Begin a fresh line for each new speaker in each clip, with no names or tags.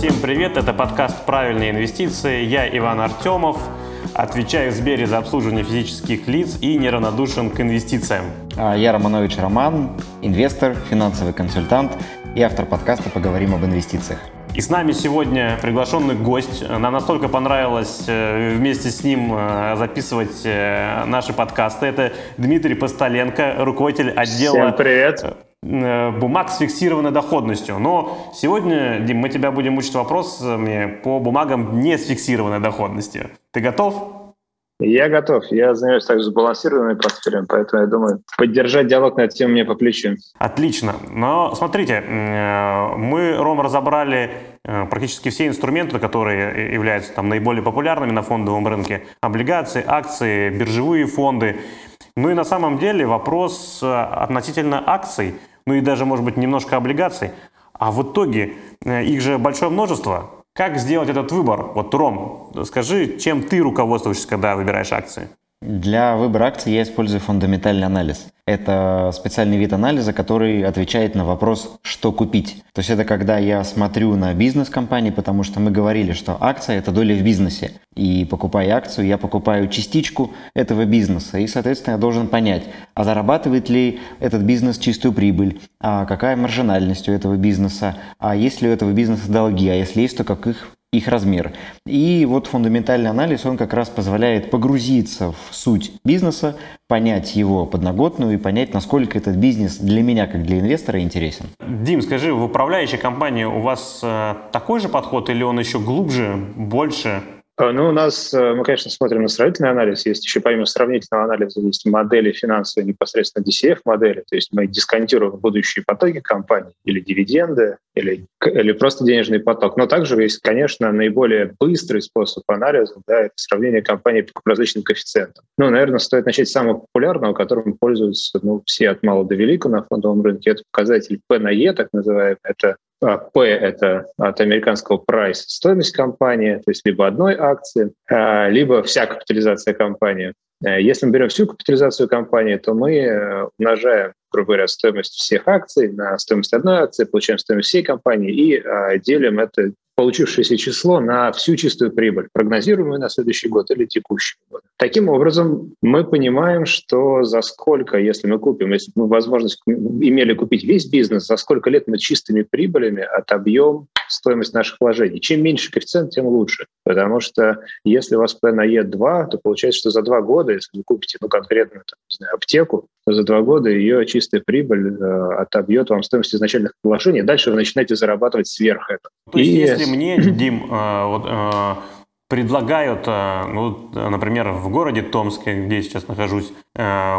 Всем привет, это подкаст «Правильные инвестиции». Я Иван Артемов, отвечаю в Сбере за обслуживание физических лиц и неравнодушен к инвестициям.
А Я Романович Роман, инвестор, финансовый консультант и автор подкаста «Поговорим об инвестициях».
И с нами сегодня приглашенный гость. Нам настолько понравилось э, вместе с ним э, записывать э, наши подкасты. Это Дмитрий Постоленко, руководитель отдела
Всем привет.
Бумаг с фиксированной доходностью. Но сегодня, Дим, мы тебя будем мучить вопросами по бумагам не с фиксированной доходностью. Ты готов?
Я готов. Я занимаюсь также сбалансированными портфелем, поэтому я думаю, поддержать диалог на эту тему мне по плечу.
Отлично. Но смотрите, мы, Ром, разобрали э, практически все инструменты, которые являются там наиболее популярными на фондовом рынке. Облигации, акции, биржевые фонды. Ну и на самом деле вопрос э, относительно акций, ну и даже, может быть, немножко облигаций. А в итоге э, их же большое множество. Как сделать этот выбор? Вот, Ром, скажи, чем ты руководствуешься, когда выбираешь акции?
Для выбора акций я использую фундаментальный анализ. Это специальный вид анализа, который отвечает на вопрос, что купить. То есть это когда я смотрю на бизнес компании, потому что мы говорили, что акция – это доля в бизнесе. И покупая акцию, я покупаю частичку этого бизнеса. И, соответственно, я должен понять, а зарабатывает ли этот бизнес чистую прибыль, а какая маржинальность у этого бизнеса, а есть ли у этого бизнеса долги, а если есть, то как их их размер. И вот фундаментальный анализ, он как раз позволяет погрузиться в суть бизнеса, понять его подноготную и понять, насколько этот бизнес для меня, как для инвестора, интересен.
Дим, скажи, в управляющей компании у вас э, такой же подход или он еще глубже, больше?
А, ну, у нас, э, мы, конечно, смотрим на сравнительный анализ. Есть еще помимо сравнительного анализа есть модели финансовые, непосредственно DCF-модели. То есть мы дисконтируем будущие потоки компании или дивиденды, или, или просто денежный поток. Но также есть, конечно, наиболее быстрый способ анализа, да, это сравнение компаний по различным коэффициентам. Ну, наверное, стоит начать с самого популярного, которым пользуются ну, все от мала до велика на фондовом рынке. Это показатель P на E, так называемый. Это P — это от американского price, стоимость компании, то есть либо одной акции, а, либо вся капитализация компании. Э, если мы берем всю капитализацию компании, то мы э, умножаем, грубо говоря, стоимость всех акций на стоимость одной акции, получаем стоимость всей компании и а, делим это получившееся число на всю чистую прибыль, прогнозируемую на следующий год или текущий год. Таким образом, мы понимаем, что за сколько, если мы купим, если мы возможность имели купить весь бизнес, за сколько лет мы чистыми прибылями отобьем стоимость наших вложений. Чем меньше коэффициент, тем лучше. Потому что если у вас P на E2, то получается, что за два года, если вы купите ну, конкретную там, не знаю, аптеку, за два года ее чистая прибыль э, отобьет вам стоимость изначальных вложений. Дальше вы начинаете зарабатывать сверх этого.
То есть, И... если мне, Дим, э, вот, э, предлагают, ну, например, в городе Томске, где я сейчас нахожусь,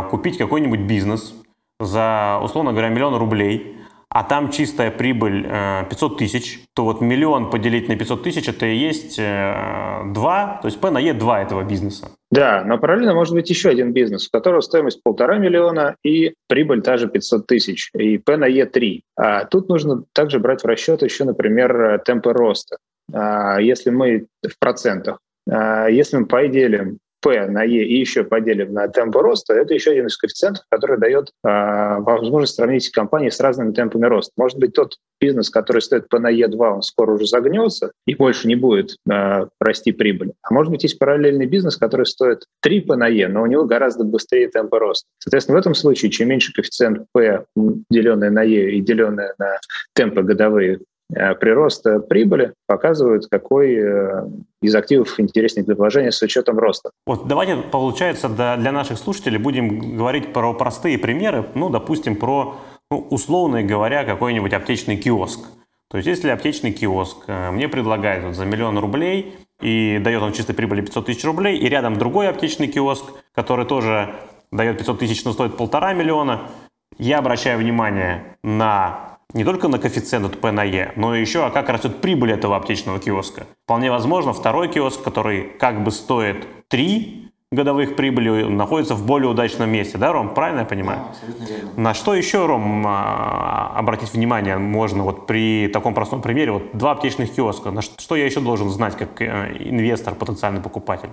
купить какой-нибудь бизнес за, условно говоря, миллион рублей, а там чистая прибыль 500 э, тысяч, то вот миллион поделить на 500 тысяч это и есть 2, то есть P на E 2 этого бизнеса.
Да, но параллельно может быть еще один бизнес, у которого стоимость полтора миллиона и прибыль та же 500 тысяч, и P на E 3. А тут нужно также брать в расчет еще, например, темпы роста. А, если мы в процентах, а, если мы поделим P на E и еще поделим на темп роста, это еще один из коэффициентов, который дает э, возможность сравнить компании с разными темпами роста. Может быть, тот бизнес, который стоит P на E2, он скоро уже загнется и больше не будет э, расти прибыль. А может быть, есть параллельный бизнес, который стоит 3 P на E, но у него гораздо быстрее темпы роста. Соответственно, в этом случае, чем меньше коэффициент P, деленное на E и деленное на темпы годовые Э, прироста прибыли показывают, какой э, из активов интереснее для вложения с учетом роста.
Вот давайте, получается, для наших слушателей будем говорить про простые примеры, ну, допустим, про, ну, условно говоря, какой-нибудь аптечный киоск. То есть, если аптечный киоск э, мне предлагает вот за миллион рублей и дает он чистой прибыли 500 тысяч рублей, и рядом другой аптечный киоск, который тоже дает 500 тысяч, но стоит полтора миллиона, я обращаю внимание на не только на коэффициент от P на E, но еще, а как растет прибыль этого аптечного киоска. Вполне возможно, второй киоск, который как бы стоит 3 годовых прибыли, находится в более удачном месте. Да, Ром, правильно я понимаю? Да, абсолютно верно. На что еще, Ром, а, обратить внимание можно вот при таком простом примере? Вот два аптечных киоска. На что я еще должен знать как э, инвестор, потенциальный покупатель?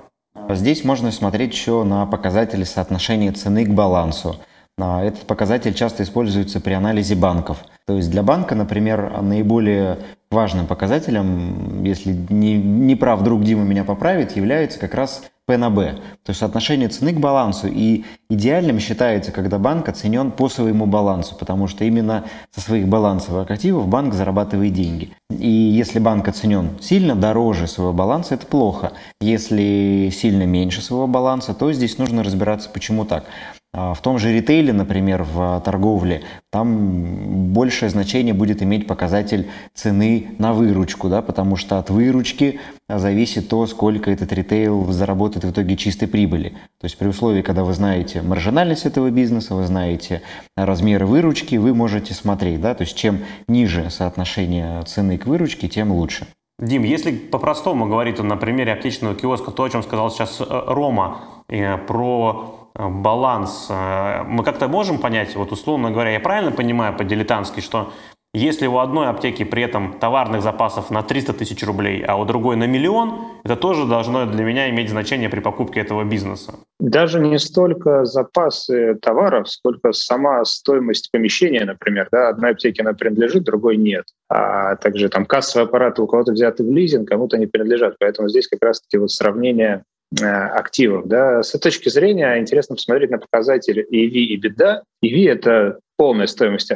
Здесь можно смотреть еще на показатели соотношения цены к балансу. А, этот показатель часто используется при анализе банков. То есть для банка, например, наиболее важным показателем, если не, не прав друг Дима меня поправит, является как раз P на B, то есть соотношение цены к балансу. И идеальным считается, когда банк оценен по своему балансу, потому что именно со своих балансовых активов банк зарабатывает деньги. И если банк оценен сильно дороже своего баланса, это плохо. Если сильно меньше своего баланса, то здесь нужно разбираться, почему так. А, в том же ритейле, например, в торговле, там большее значение будет иметь показатель цены на выручку, да, потому что от выручки зависит то, сколько этот ритейл заработает в итоге чистой прибыли. То есть при условии, когда вы знаете маржинальность этого бизнеса, вы знаете размеры выручки, вы можете смотреть, да, то есть чем ниже соотношение цены к выручке, тем лучше.
Дим, если по-простому говорить на примере аптечного киоска, то, о чем сказал сейчас э, Рома, э, про Э, баланс. Э, мы как-то можем понять, вот условно говоря, я правильно понимаю по-дилетантски, что если у одной аптеки при этом товарных запасов на 300 тысяч рублей, а у другой на миллион, это тоже должно для меня иметь значение при покупке этого бизнеса.
Даже не столько запасы товаров, сколько сама стоимость помещения, например. Да? Одной аптеке она принадлежит, другой нет. А также там кассовые аппараты у кого-то взяты в лизинг, кому-то не принадлежат. Поэтому здесь как раз-таки вот сравнение Э, активов. Да. С этой точки зрения интересно посмотреть на показатели EV и беда. EV — это полная стоимость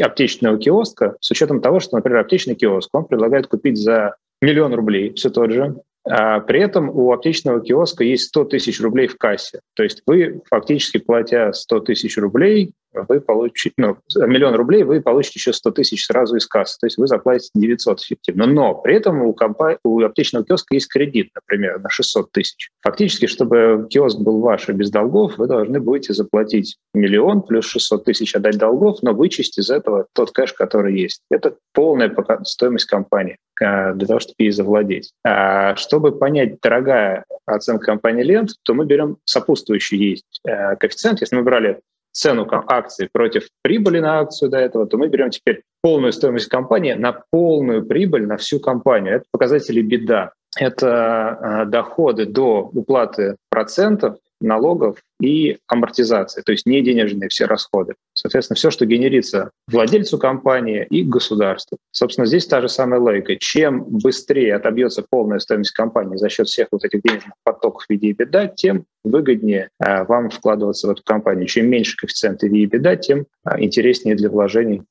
аптечного киоска с учетом того, что, например, аптечный киоск, он предлагает купить за миллион рублей все тот же, а при этом у аптечного киоска есть 100 тысяч рублей в кассе. То есть вы фактически платя 100 тысяч рублей, вы получите, ну, миллион рублей, вы получите еще 100 тысяч сразу из кассы. То есть вы заплатите 900 эффективно. Но при этом у, компа- у аптечного киоска есть кредит, например, на 600 тысяч. Фактически, чтобы киоск был ваш и без долгов, вы должны будете заплатить миллион плюс 600 тысяч отдать долгов, но вычесть из этого тот кэш, который есть. Это полная стоимость компании э, для того, чтобы ей завладеть. А чтобы понять, дорогая оценка компании Лент, то мы берем сопутствующий есть э, коэффициент. Если мы брали цену акции против прибыли на акцию до этого, то мы берем теперь полную стоимость компании на полную прибыль на всю компанию. Это показатели беда. Это э, доходы до уплаты процентов налогов и амортизации, то есть не денежные все расходы. Соответственно, все, что генерится владельцу компании и государству. Собственно, здесь та же самая логика. Чем быстрее отобьется полная стоимость компании за счет всех вот этих денежных потоков в виде беда, тем выгоднее э, вам вкладываться в эту компанию. Чем меньше коэффициенты в виде беда, тем э, интереснее для вложений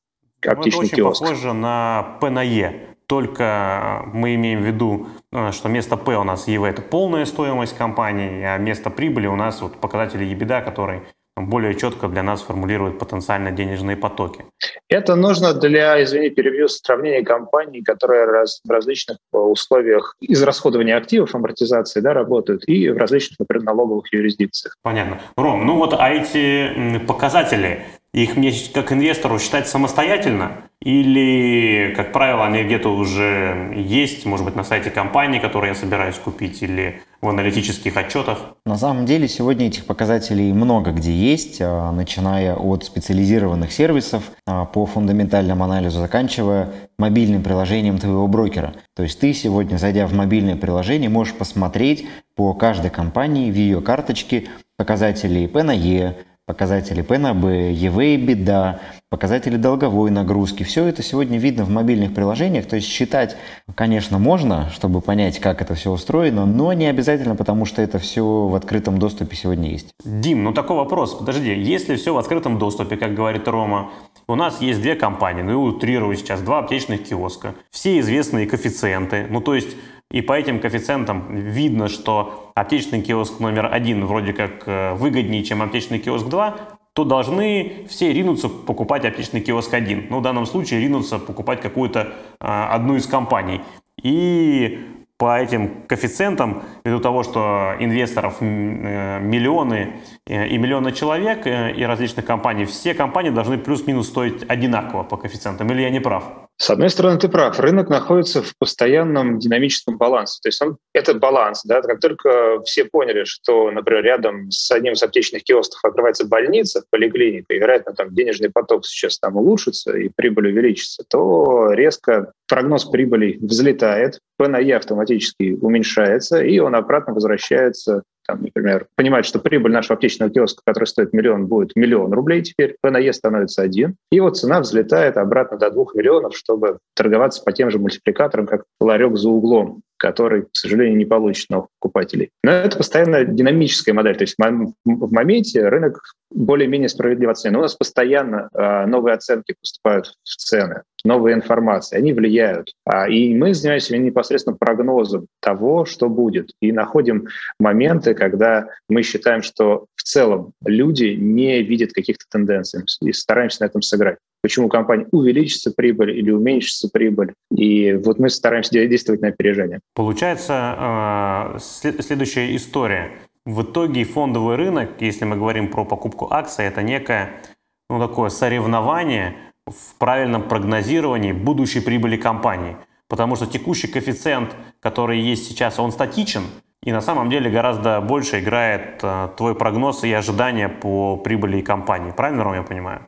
оптичный ну, это очень киоск. похоже на P на E только мы имеем в виду, э, что место P у нас EV – это полная стоимость компании, а место прибыли у нас вот показатели EBITDA, который более четко для нас формулирует потенциально денежные потоки.
Это нужно для, извини, перебью, сравнения компаний, которые раз, в различных условиях израсходования активов, амортизации да, работают, и в различных, например, налоговых юрисдикциях.
Понятно. Ром, ну вот а эти показатели, их мне как инвестору считать самостоятельно? Или, как правило, они где-то уже есть, может быть, на сайте компании, которую я собираюсь купить, или в аналитических отчетах?
На самом деле сегодня этих показателей много где есть, а, начиная от специализированных сервисов а, по фундаментальному анализу, заканчивая мобильным приложением твоего брокера. То есть ты сегодня, зайдя в мобильное приложение, можешь посмотреть по каждой компании в ее карточке показатели P на E, показатели B, EV беда, показатели долговой нагрузки. Все это сегодня видно в мобильных приложениях. То есть считать, конечно, можно, чтобы понять, как это все устроено, но не обязательно, потому что это все в открытом доступе сегодня есть.
Дим, ну такой вопрос. Подожди, если все в открытом доступе, как говорит Рома, у нас есть две компании, ну и утрирую сейчас, два аптечных киоска, все известные коэффициенты, ну то есть и по этим коэффициентам видно, что аптечный киоск номер один вроде как э, выгоднее, чем аптечный киоск 2, то должны все ринуться покупать аптечный киоск 1. Ну, в данном случае ринуться покупать какую-то а, одну из компаний. И по этим коэффициентам, ввиду того, что инвесторов э, миллионы и миллионы человек и различных компаний, все компании должны плюс-минус стоить одинаково по коэффициентам. Или я не прав?
С одной стороны, ты прав. Рынок находится в постоянном динамическом балансе. То есть он, это баланс. Да? Как только все поняли, что, например, рядом с одним из аптечных киосков открывается больница, поликлиника, и, вероятно, там денежный поток сейчас там улучшится и прибыль увеличится, то резко прогноз прибыли взлетает, P на E автоматически уменьшается, и он обратно возвращается там, например, понимает, что прибыль нашего аптечного киоска, который стоит миллион, будет миллион рублей теперь, ПНЕ становится один, и вот цена взлетает обратно до двух миллионов, чтобы торговаться по тем же мультипликаторам, как ларек за углом который, к сожалению, не получит новых покупателей. Но это постоянно динамическая модель. То есть в моменте рынок более-менее справедливо оценен. У нас постоянно э, новые оценки поступают в цены, новые информации, они влияют. А, и мы занимаемся непосредственно прогнозом того, что будет. И находим моменты, когда мы считаем, что целом люди не видят каких-то тенденций и стараемся на этом сыграть почему у компании увеличится прибыль или уменьшится прибыль. И вот мы стараемся действовать на опережение.
Получается, э, следующая история. В итоге фондовый рынок, если мы говорим про покупку акций, это некое ну, такое соревнование в правильном прогнозировании будущей прибыли компании. Потому что текущий коэффициент, который есть сейчас, он статичен, и на самом деле гораздо больше играет э, твой прогноз и ожидания по прибыли компании. Правильно, Ром, я понимаю?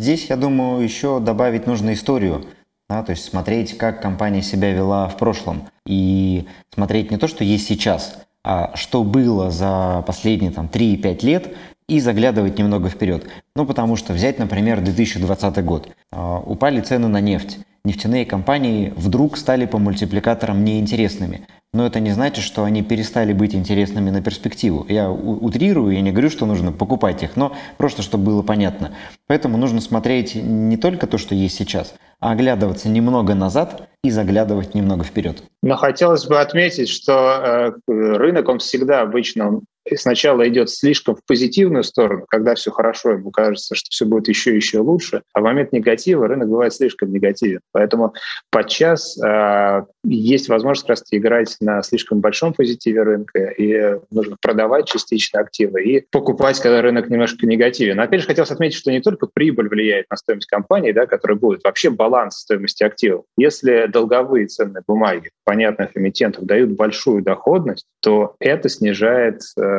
Здесь, я думаю, еще добавить нужно историю. Да, то есть смотреть, как компания себя вела в прошлом. И смотреть не то, что есть сейчас, а что было за последние там, 3-5 лет, и заглядывать немного вперед. Ну, потому что взять, например, 2020 год. А, упали цены на нефть. Нефтяные компании вдруг стали по мультипликаторам неинтересными. Но это не значит, что они перестали быть интересными на перспективу. Я утрирую, я не говорю, что нужно покупать их, но просто чтобы было понятно. Поэтому нужно смотреть не только то, что есть сейчас, а оглядываться немного назад и заглядывать немного вперед.
Но хотелось бы отметить, что э, рынок, он всегда обычно сначала идет слишком в позитивную сторону, когда все хорошо, ему кажется, что все будет еще еще лучше, а в момент негатива рынок бывает слишком негативен. Поэтому подчас э, есть возможность как раз играть на слишком большом позитиве рынка, и нужно продавать частично активы и покупать, когда рынок немножко негативен. Но опять же хотелось отметить, что не только прибыль влияет на стоимость компании, да, которая будет, вообще баланс стоимости активов. Если долговые ценные бумаги понятных эмитентов дают большую доходность, то это снижает э,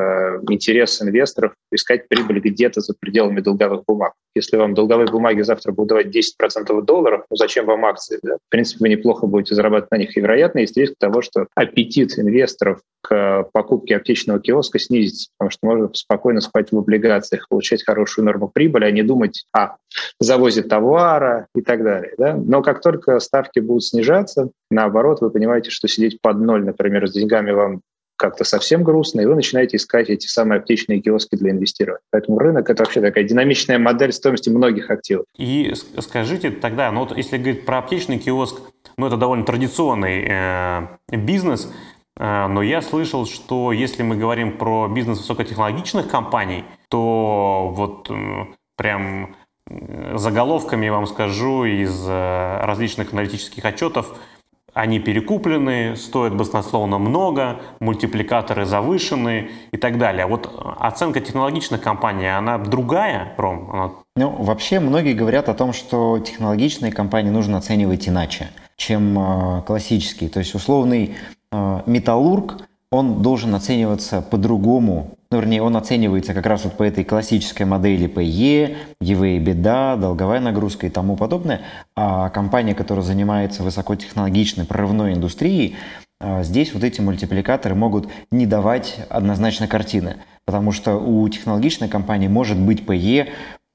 интерес инвесторов искать прибыль где-то за пределами долговых бумаг. Если вам долговые бумаги завтра будут давать 10% долларов, ну зачем вам акции? Да? В принципе, вы неплохо будете зарабатывать на них. И, вероятно, есть риск того, что аппетит инвесторов к покупке аптечного киоска снизится, потому что можно спокойно спать в облигациях, получать хорошую норму прибыли, а не думать о завозе товара и так далее. Да? Но как только ставки будут снижаться, наоборот, вы понимаете, что сидеть под ноль, например, с деньгами вам как-то совсем грустно, и вы начинаете искать эти самые аптечные киоски для инвестирования. Поэтому рынок — это вообще такая динамичная модель стоимости многих активов.
И скажите тогда, ну вот если говорить про аптечный киоск, ну это довольно традиционный э, бизнес, э, но я слышал, что если мы говорим про бизнес высокотехнологичных компаний, то вот э, прям э, заголовками вам скажу из э, различных аналитических отчетов – они перекуплены, стоят баснословно много, мультипликаторы завышены и так далее. Вот оценка технологичных компаний, она другая, Ром? Она...
Ну, вообще многие говорят о том, что технологичные компании нужно оценивать иначе, чем э, классические. То есть условный э, металлург, он должен оцениваться по-другому ну, вернее, он оценивается как раз вот по этой классической модели PE, EV беда, долговая нагрузка и тому подобное. А компания, которая занимается высокотехнологичной прорывной индустрией, а, здесь вот эти мультипликаторы могут не давать однозначно картины. Потому что у технологичной компании может быть PE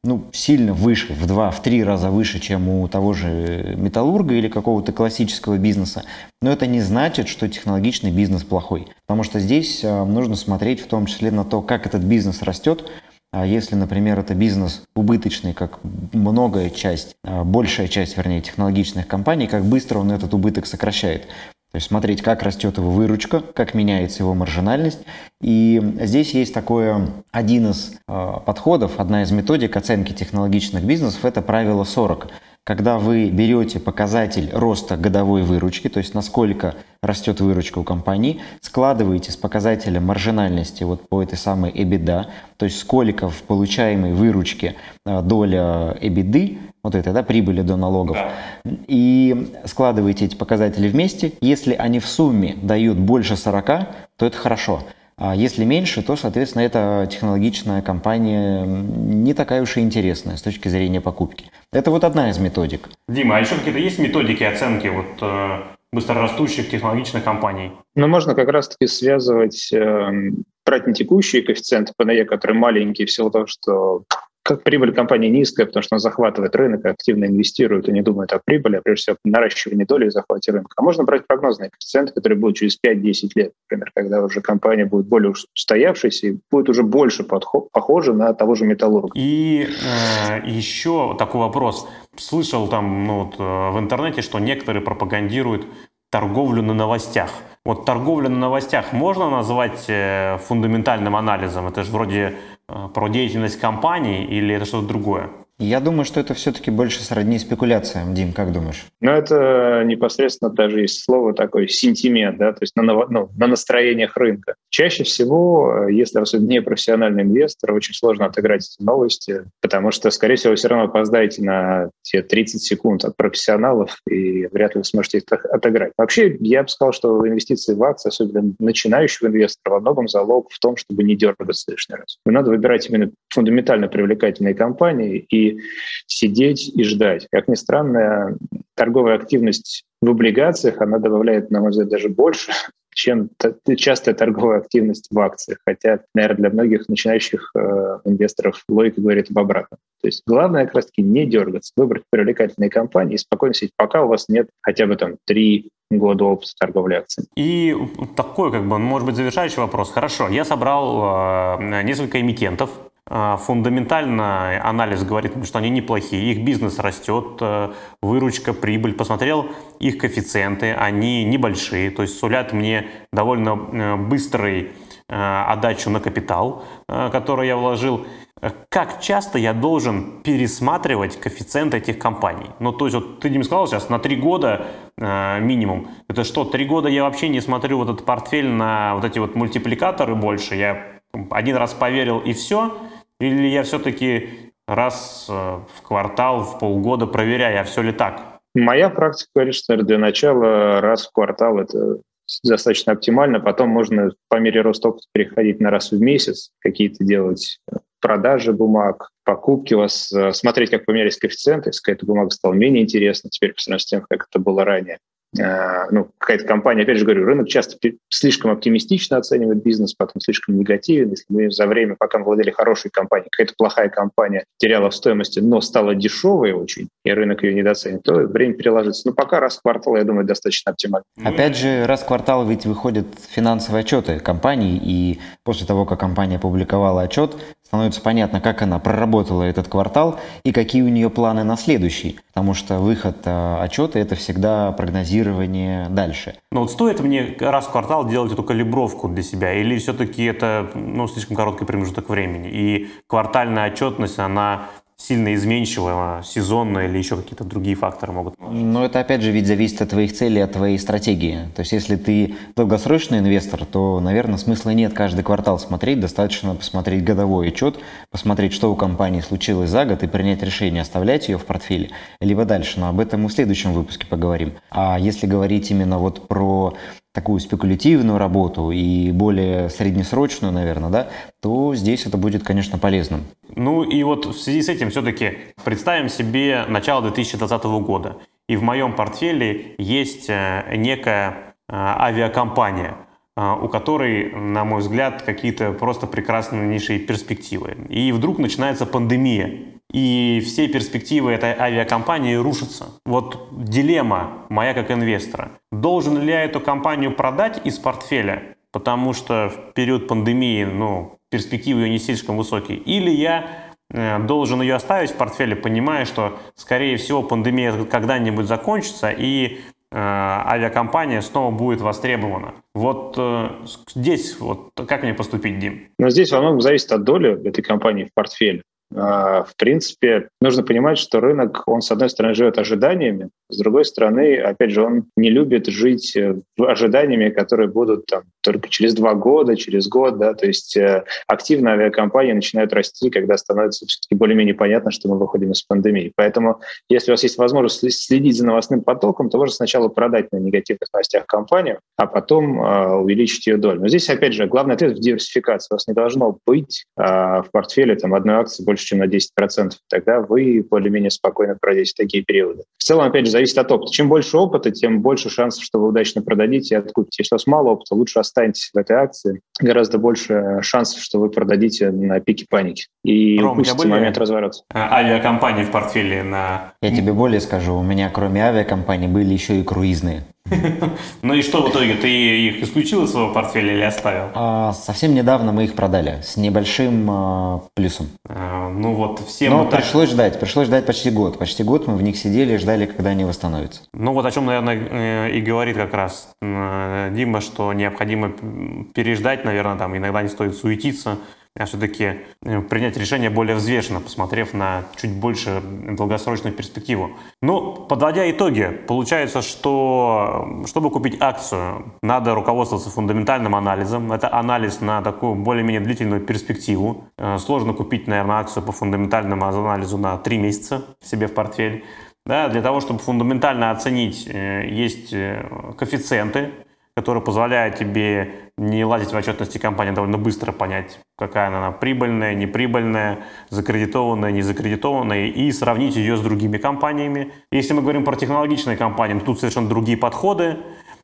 ну, сильно выше, в два, в три раза выше, чем у того же металлурга или какого-то классического бизнеса. Но это не значит, что технологичный бизнес плохой. Потому что здесь э, нужно смотреть в том числе на то, как этот бизнес растет, а если, например, это бизнес убыточный, как многая часть, э, большая часть, вернее, технологичных компаний, как быстро он этот убыток сокращает. То есть смотреть, как растет его выручка, как меняется его маржинальность. И здесь есть такое, один из э, подходов, одна из методик оценки технологичных бизнесов – это правило 40 когда вы берете показатель роста годовой выручки, то есть насколько растет выручка у компании, складываете с показателем маржинальности вот по этой самой EBITDA, то есть сколько в получаемой выручке э, доля EBITDA, вот это, да, прибыли до налогов, да. и складываете эти показатели вместе. Если они в сумме дают больше 40, то это хорошо. А если меньше, то, соответственно, эта технологичная компания не такая уж и интересная с точки зрения покупки. Это вот одна из методик.
Дима, а еще какие-то есть методики оценки вот, э, быстрорастущих технологичных компаний?
Ну, можно как раз-таки связывать, э, брать не текущие коэффициенты ПНЕ, которые маленькие, в силу того, что как прибыль компании низкая, потому что она захватывает рынок, активно инвестирует и не думает о прибыли, а прежде всего наращивании доли и захвате рынка. А можно брать прогнозные коэффициенты, которые будут через 5-10 лет, например, когда уже компания будет более устоявшейся и будет уже больше подход, похожа на того же металлурга.
И э, еще такой вопрос. Слышал там ну, вот, э, в интернете, что некоторые пропагандируют торговлю на новостях. Вот торговлю на новостях можно назвать э, фундаментальным анализом? Это же вроде Э, про деятельность компании или это что-то другое?
Я думаю, что это все-таки больше сродни спекуляциям, Дим, как думаешь?
Ну, это непосредственно даже есть слово такое сентимент, да, то есть на, ну, на настроениях рынка. Чаще всего, если особенно не профессиональный инвестор, очень сложно отыграть эти новости, потому что, скорее всего, вы все равно опоздаете на те 30 секунд от профессионалов, и вряд ли вы сможете их отыграть. Вообще, я бы сказал, что инвестиции в акции, особенно начинающего инвестора, во многом залог в том, чтобы не дергаться лишний раз. Но надо выбирать именно фундаментально привлекательные компании и сидеть и ждать. Как ни странно, торговая активность в облигациях, она добавляет, на мой взгляд, даже больше, чем частая торговая активность в акциях. Хотя, наверное, для многих начинающих э, инвесторов логика говорит об обратном. То есть главное как раз-таки не дергаться, выбрать привлекательные компании и спокойно сидеть, пока у вас нет хотя бы там три года опыта торговли акциями.
И такой, как бы, может быть, завершающий вопрос. Хорошо, я собрал э, несколько эмитентов, фундаментально анализ говорит, что они неплохие, их бизнес растет, э, выручка, прибыль. Посмотрел их коэффициенты, они небольшие, то есть сулят мне довольно э, быстрый э, отдачу на капитал, который я вложил. Как часто я должен пересматривать коэффициенты этих компаний? Ну, то есть, вот ты, Дим, сказал сейчас, на три года э, минимум. Это что, три года я вообще не смотрю вот этот портфель на вот эти вот мультипликаторы больше? Я один раз поверил и все? Или я все-таки раз э, в квартал, в полгода проверяю, а все ли так?
Моя практика говорит, что для начала раз в квартал это достаточно оптимально. Потом можно по мере роста опыта переходить на раз в месяц, какие-то делать продажи бумаг, покупки у вас, э, смотреть, как поменялись коэффициенты, если какая-то бумага стала менее интересна теперь по сравнению с тем, как это было ранее. Э, ну, какая-то компания, опять же говорю, рынок часто слишком оптимистично оценивает бизнес, потом слишком негативен. Если мы за время, пока мы владели хорошей компанией, какая-то плохая компания теряла в стоимости, но стала дешевой очень, и рынок ее недооценит, то время переложится. Но пока раз в квартал, я думаю, достаточно оптимально.
Опять же, раз в квартал ведь выходят финансовые отчеты компанний, и после того, как компания опубликовала отчет, становится понятно, как она проработала этот квартал и какие у нее планы на следующий. Потому что выход э, отчета – это всегда прогнозирование дальше.
Но вот стоит мне раз в квартал делать эту калибровку для себя? Или все-таки это ну, слишком короткий промежуток времени? И квартальная отчетность, она сильно изменчивая, сезонная или еще какие-то другие факторы могут?
Но это опять же ведь зависит от твоих целей, от твоей стратегии. То есть если ты долгосрочный инвестор, то, наверное, смысла нет каждый квартал смотреть, достаточно посмотреть годовой отчет, посмотреть, что у компании случилось за год и принять решение, оставлять ее в портфеле, либо дальше. Но об этом мы в следующем выпуске поговорим. А если говорить именно вот про такую спекулятивную работу и более среднесрочную, наверное, да, то здесь это будет, конечно, полезным.
Ну и вот в связи с этим все-таки представим себе начало 2020 года. И в моем портфеле есть э, некая э, авиакомпания, э, у которой, на мой взгляд, какие-то просто прекраснейшие перспективы. И вдруг начинается пандемия и все перспективы этой авиакомпании рушатся. Вот дилемма моя как инвестора. Должен ли я эту компанию продать из портфеля, потому что в период пандемии ну, перспективы ее не слишком высокие, или я э, должен ее оставить в портфеле, понимая, что, скорее всего, пандемия когда-нибудь закончится, и э, авиакомпания снова будет востребована. Вот э, здесь вот как мне поступить, Дим?
Но здесь во многом зависит от доли этой компании в портфеле. А, в принципе, нужно понимать, что рынок, он, с одной стороны, живет ожиданиями, с другой стороны, опять же, он не любит жить э, ожиданиями, которые будут там только через два года, через год, да, то есть э, активно авиакомпании начинают расти, когда становится все-таки более-менее понятно, что мы выходим из пандемии. Поэтому, если у вас есть возможность следить за новостным потоком, то можно сначала продать на негативных новостях компанию, а потом э, увеличить ее долю. Но здесь, опять же, главный ответ в диверсификации. У вас не должно быть э, в портфеле там, одной акции больше больше, чем на 10%, тогда вы более-менее спокойно пройдете такие периоды. В целом, опять же, зависит от опыта. Чем больше опыта, тем больше шансов, что вы удачно продадите и откупите. Если у вас мало опыта, лучше останьтесь в этой акции. Гораздо больше шансов, что вы продадите на пике паники. И Ром, упустите момент разворота.
Авиакомпании в портфеле на...
Я тебе более скажу, у меня кроме авиакомпаний были еще и круизные.
Ну и что в итоге, ты их исключил из своего портфеля или оставил?
А, совсем недавно мы их продали с небольшим а, плюсом.
А, ну вот всем...
Но пришлось ждать, пришлось ждать почти год. Почти год мы в них сидели и ждали, когда они восстановятся.
Ну вот о чем, наверное, э, и говорит как раз э, Дима, что необходимо переждать, наверное, там иногда не стоит суетиться, а все-таки э, принять решение более взвешенно, посмотрев на чуть больше долгосрочную перспективу. Ну, подводя итоги, получается, что чтобы купить акцию, надо руководствоваться фундаментальным анализом. Это анализ на такую более-менее длительную перспективу. Э, сложно купить, наверное, акцию по фундаментальному анализу на 3 месяца себе в портфель. Да, для того, чтобы фундаментально оценить, э, есть коэффициенты, которые позволяют тебе не лазить в отчетности компании, довольно быстро понять, какая она прибыльная, неприбыльная, закредитованная, незакредитованная, и сравнить ее с другими компаниями. Если мы говорим про технологичные компании, тут совершенно другие подходы,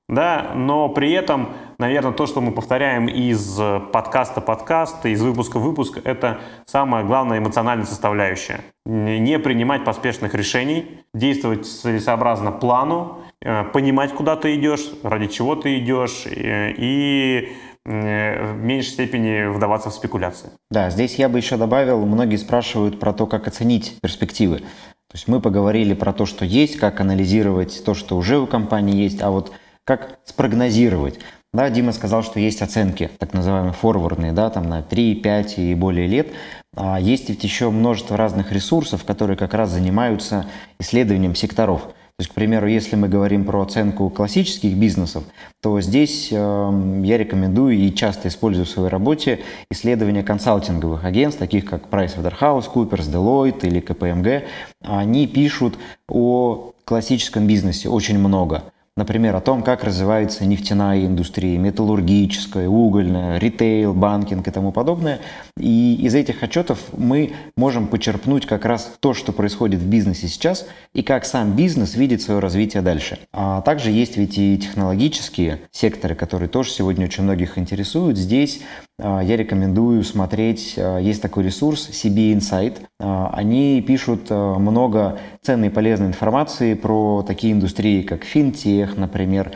да, но при этом, наверное, то, что мы повторяем из подкаста подкаста, из выпуска в выпуск, это самая главная эмоциональная составляющая. Не принимать поспешных решений, действовать целесообразно плану, Э, понимать, куда ты идешь, ради чего ты идешь, э, и э, в меньшей степени вдаваться в спекуляции.
Да, здесь я бы еще добавил, многие спрашивают про то, как оценить перспективы. То есть мы поговорили про то, что есть, как анализировать то, что уже у компании есть, а вот как спрогнозировать. Да, Дима сказал, что есть оценки, так называемые форвардные, да, там на 3, 5 и более лет. А есть ведь еще множество разных ресурсов, которые как раз занимаются исследованием секторов. То есть, к примеру, если мы говорим про оценку классических бизнесов, то здесь э, я рекомендую и часто использую в своей работе исследования консалтинговых агентств, таких как PricewaterhouseCoopers, Deloitte или KPMG. Они пишут о классическом бизнесе очень много. Например, о том, как развивается нефтяная индустрия, металлургическая, угольная, ритейл, банкинг и тому подобное. И из этих отчетов мы можем почерпнуть как раз то, что происходит в бизнесе сейчас, и как сам бизнес видит свое развитие дальше. А также есть ведь и технологические секторы, которые тоже сегодня очень многих интересуют. Здесь а, я рекомендую смотреть, а, есть такой ресурс CB Insight. А, они пишут много ценной и полезной информации про такие индустрии, как финтех, например,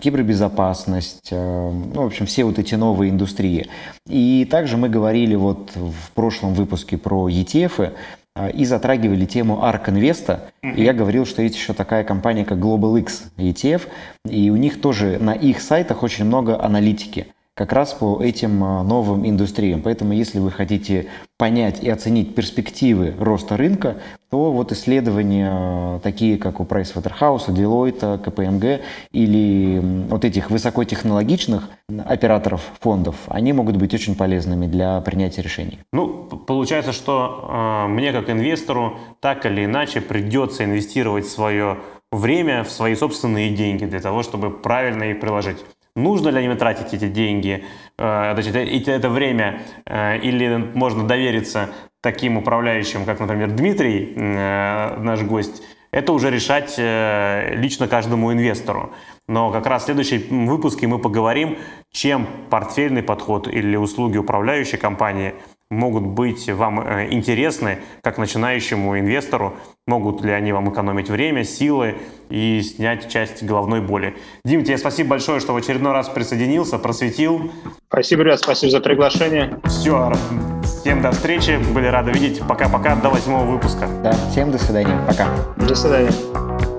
кибербезопасность, ну, в общем, все вот эти новые индустрии. И также мы говорили вот в прошлом выпуске про ETF, и затрагивали тему ARK Invest. И я говорил, что есть еще такая компания, как Global X ETF, и у них тоже на их сайтах очень много аналитики как раз по этим а, новым индустриям. Поэтому, если вы хотите понять и оценить перспективы роста рынка, то вот исследования а, такие, как у Pricewaterhouse, Deloitte, KPMG или вот этих высокотехнологичных операторов фондов, они могут быть очень полезными для принятия решений.
Ну, получается, что э, мне как инвестору так или иначе придется инвестировать свое время в свои собственные деньги для того, чтобы правильно их приложить нужно ли им тратить эти деньги, э, значит, это, это время, э, или можно довериться таким управляющим, как, например, Дмитрий, э, наш гость, это уже решать лично каждому инвестору. Но как раз в следующем выпуске мы поговорим, чем портфельный подход или услуги управляющей компании могут быть вам э, интересны как начинающему инвестору, могут ли они вам экономить время, силы и снять часть головной боли. Дим, тебе спасибо большое, что в очередной раз присоединился, просветил.
Спасибо, ребят, спасибо за приглашение.
Все, всем до встречи, были рады видеть. Пока-пока, до восьмого выпуска.
Да, всем до свидания, пока.
До свидания.